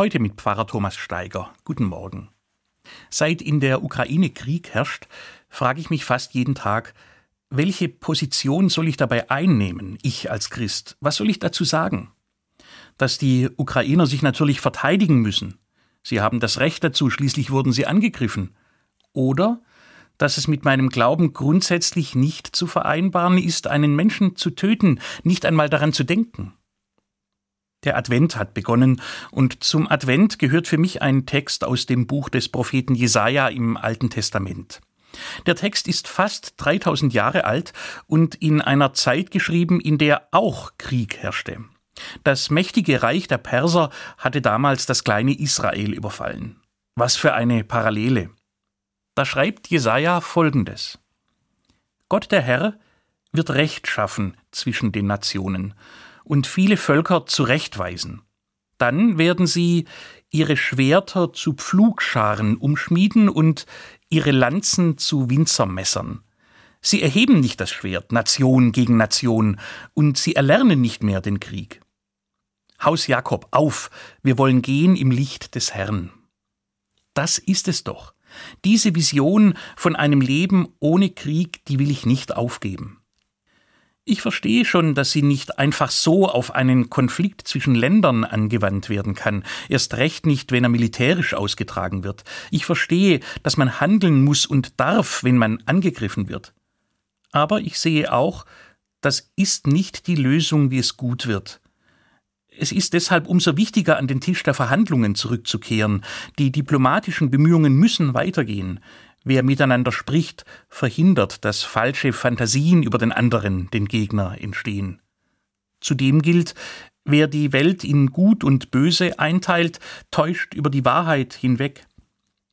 Heute mit Pfarrer Thomas Steiger. Guten Morgen. Seit in der Ukraine Krieg herrscht, frage ich mich fast jeden Tag, welche Position soll ich dabei einnehmen, ich als Christ? Was soll ich dazu sagen? Dass die Ukrainer sich natürlich verteidigen müssen. Sie haben das Recht dazu, schließlich wurden sie angegriffen. Oder dass es mit meinem Glauben grundsätzlich nicht zu vereinbaren ist, einen Menschen zu töten, nicht einmal daran zu denken. Der Advent hat begonnen und zum Advent gehört für mich ein Text aus dem Buch des Propheten Jesaja im Alten Testament. Der Text ist fast 3000 Jahre alt und in einer Zeit geschrieben, in der auch Krieg herrschte. Das mächtige Reich der Perser hatte damals das kleine Israel überfallen. Was für eine Parallele. Da schreibt Jesaja folgendes: Gott der Herr wird Recht schaffen zwischen den Nationen und viele Völker zurechtweisen. Dann werden sie ihre Schwerter zu Pflugscharen umschmieden und ihre Lanzen zu Winzermessern. Sie erheben nicht das Schwert, Nation gegen Nation, und sie erlernen nicht mehr den Krieg. Haus Jakob, auf, wir wollen gehen im Licht des Herrn. Das ist es doch. Diese Vision von einem Leben ohne Krieg, die will ich nicht aufgeben. Ich verstehe schon, dass sie nicht einfach so auf einen Konflikt zwischen Ländern angewandt werden kann, erst recht nicht, wenn er militärisch ausgetragen wird. Ich verstehe, dass man handeln muss und darf, wenn man angegriffen wird. Aber ich sehe auch, das ist nicht die Lösung, wie es gut wird. Es ist deshalb umso wichtiger, an den Tisch der Verhandlungen zurückzukehren. Die diplomatischen Bemühungen müssen weitergehen. Wer miteinander spricht, verhindert, dass falsche Fantasien über den anderen, den Gegner, entstehen. Zudem gilt, wer die Welt in Gut und Böse einteilt, täuscht über die Wahrheit hinweg.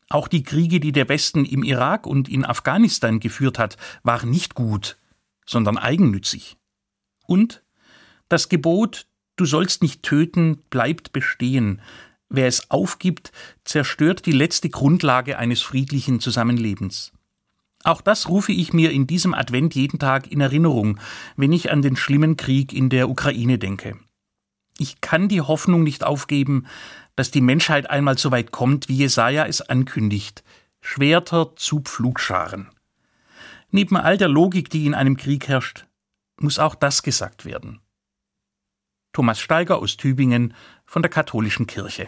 Auch die Kriege, die der Westen im Irak und in Afghanistan geführt hat, waren nicht gut, sondern eigennützig. Und das Gebot Du sollst nicht töten bleibt bestehen. Wer es aufgibt, zerstört die letzte Grundlage eines friedlichen Zusammenlebens. Auch das rufe ich mir in diesem Advent jeden Tag in Erinnerung, wenn ich an den schlimmen Krieg in der Ukraine denke. Ich kann die Hoffnung nicht aufgeben, dass die Menschheit einmal so weit kommt, wie Jesaja es ankündigt. Schwerter zu Pflugscharen. Neben all der Logik, die in einem Krieg herrscht, muss auch das gesagt werden. Thomas Steiger aus Tübingen von der Katholischen Kirche.